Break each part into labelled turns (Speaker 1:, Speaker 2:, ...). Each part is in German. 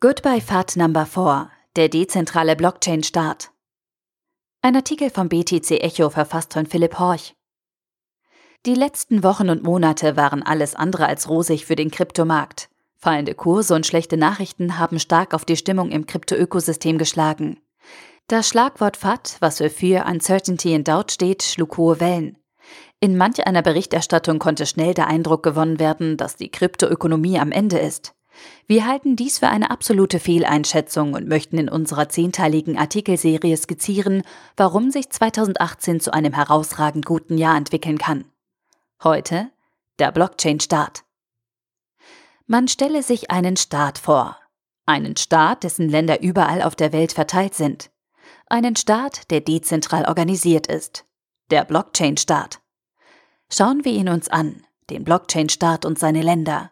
Speaker 1: Goodbye FAT Number 4, der dezentrale Blockchain-Start. Ein Artikel vom BTC Echo verfasst von Philipp Horch. Die letzten Wochen und Monate waren alles andere als rosig für den Kryptomarkt. Fallende Kurse und schlechte Nachrichten haben stark auf die Stimmung im Krypto-Ökosystem geschlagen. Das Schlagwort FAT, was für Fear, Uncertainty and Doubt steht, schlug hohe Wellen. In manch einer Berichterstattung konnte schnell der Eindruck gewonnen werden, dass die Kryptoökonomie am Ende ist. Wir halten dies für eine absolute Fehleinschätzung und möchten in unserer zehnteiligen Artikelserie skizzieren, warum sich 2018 zu einem herausragend guten Jahr entwickeln kann. Heute der Blockchain-Staat. Man stelle sich einen Staat vor. Einen Staat, dessen Länder überall auf der Welt verteilt sind. Einen Staat, der dezentral organisiert ist. Der Blockchain-Staat. Schauen wir ihn uns an, den Blockchain-Staat und seine Länder.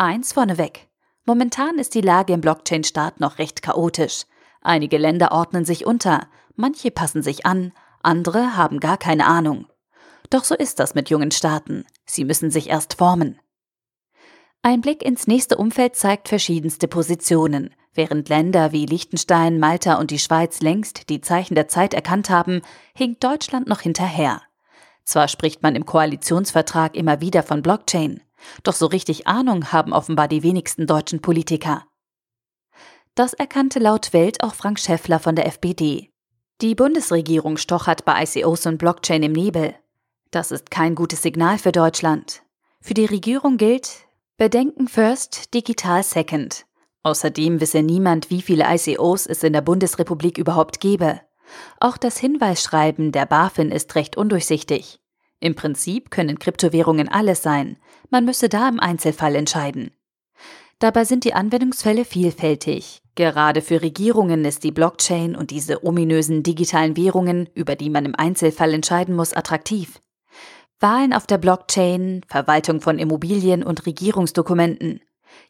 Speaker 1: Eins vorneweg. Momentan ist die Lage im Blockchain-Staat noch recht chaotisch. Einige Länder ordnen sich unter, manche passen sich an, andere haben gar keine Ahnung. Doch so ist das mit jungen Staaten. Sie müssen sich erst formen. Ein Blick ins nächste Umfeld zeigt verschiedenste Positionen. Während Länder wie Liechtenstein, Malta und die Schweiz längst die Zeichen der Zeit erkannt haben, hinkt Deutschland noch hinterher. Zwar spricht man im Koalitionsvertrag immer wieder von Blockchain, doch so richtig Ahnung haben offenbar die wenigsten deutschen Politiker. Das erkannte laut Welt auch Frank Schäffler von der FPD. Die Bundesregierung stochert bei ICOs und Blockchain im Nebel. Das ist kein gutes Signal für Deutschland. Für die Regierung gilt Bedenken first, digital second. Außerdem wisse niemand, wie viele ICOs es in der Bundesrepublik überhaupt gebe. Auch das Hinweisschreiben der BaFin ist recht undurchsichtig. Im Prinzip können Kryptowährungen alles sein, man müsse da im Einzelfall entscheiden. Dabei sind die Anwendungsfälle vielfältig. Gerade für Regierungen ist die Blockchain und diese ominösen digitalen Währungen, über die man im Einzelfall entscheiden muss, attraktiv. Wahlen auf der Blockchain, Verwaltung von Immobilien und Regierungsdokumenten.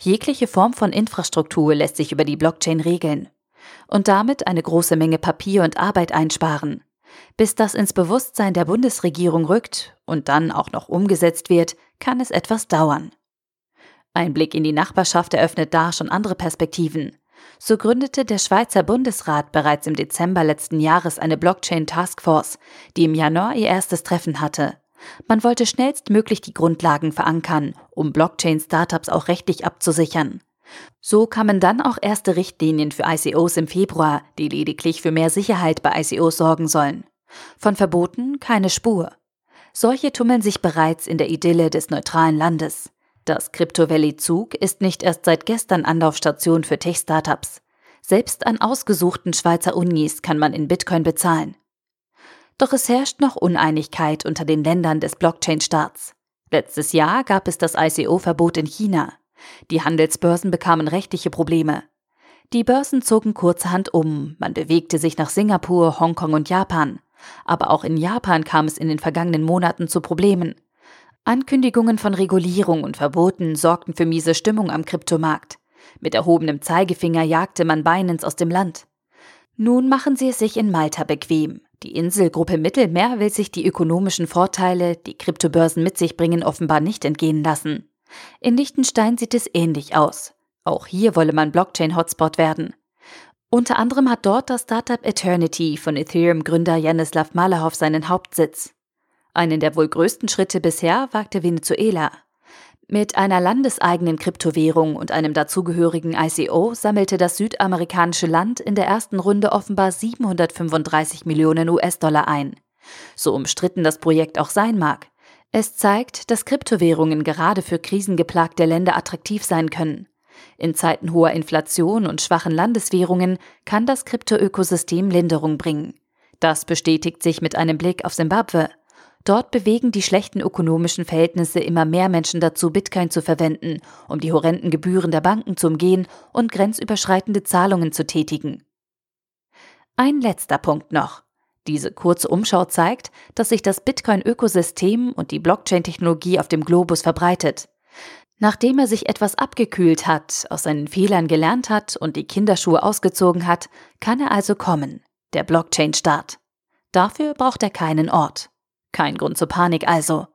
Speaker 1: Jegliche Form von Infrastruktur lässt sich über die Blockchain regeln und damit eine große Menge Papier und Arbeit einsparen. Bis das ins Bewusstsein der Bundesregierung rückt und dann auch noch umgesetzt wird, kann es etwas dauern. Ein Blick in die Nachbarschaft eröffnet da schon andere Perspektiven. So gründete der Schweizer Bundesrat bereits im Dezember letzten Jahres eine Blockchain Taskforce, die im Januar ihr erstes Treffen hatte. Man wollte schnellstmöglich die Grundlagen verankern, um Blockchain-Startups auch rechtlich abzusichern. So kamen dann auch erste Richtlinien für ICOs im Februar, die lediglich für mehr Sicherheit bei ICOs sorgen sollen. Von Verboten keine Spur. Solche tummeln sich bereits in der Idylle des neutralen Landes. Das Crypto Valley Zug ist nicht erst seit gestern Anlaufstation für Tech-Startups. Selbst an ausgesuchten Schweizer Unis kann man in Bitcoin bezahlen. Doch es herrscht noch Uneinigkeit unter den Ländern des Blockchain-Staats. Letztes Jahr gab es das ICO-Verbot in China. Die Handelsbörsen bekamen rechtliche Probleme. Die Börsen zogen kurzerhand um, man bewegte sich nach Singapur, Hongkong und Japan. Aber auch in Japan kam es in den vergangenen Monaten zu Problemen. Ankündigungen von Regulierung und Verboten sorgten für miese Stimmung am Kryptomarkt. Mit erhobenem Zeigefinger jagte man Binance aus dem Land. Nun machen sie es sich in Malta bequem. Die Inselgruppe Mittelmeer will sich die ökonomischen Vorteile, die Kryptobörsen mit sich bringen, offenbar nicht entgehen lassen. In Liechtenstein sieht es ähnlich aus. Auch hier wolle man Blockchain-Hotspot werden. Unter anderem hat dort das Startup Eternity von Ethereum-Gründer Janislav Malahov seinen Hauptsitz. Einen der wohl größten Schritte bisher wagte Venezuela. Mit einer landeseigenen Kryptowährung und einem dazugehörigen ICO sammelte das südamerikanische Land in der ersten Runde offenbar 735 Millionen US-Dollar ein. So umstritten das Projekt auch sein mag. Es zeigt, dass Kryptowährungen gerade für krisengeplagte Länder attraktiv sein können. In Zeiten hoher Inflation und schwachen Landeswährungen kann das Kryptoökosystem Linderung bringen. Das bestätigt sich mit einem Blick auf Simbabwe. Dort bewegen die schlechten ökonomischen Verhältnisse immer mehr Menschen dazu, Bitcoin zu verwenden, um die horrenden Gebühren der Banken zu umgehen und grenzüberschreitende Zahlungen zu tätigen. Ein letzter Punkt noch. Diese kurze Umschau zeigt, dass sich das Bitcoin-Ökosystem und die Blockchain-Technologie auf dem Globus verbreitet. Nachdem er sich etwas abgekühlt hat, aus seinen Fehlern gelernt hat und die Kinderschuhe ausgezogen hat, kann er also kommen, der Blockchain-Start. Dafür braucht er keinen Ort. Kein Grund zur Panik also.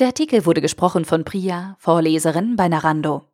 Speaker 1: Der Artikel wurde gesprochen von Priya, Vorleserin bei Narando.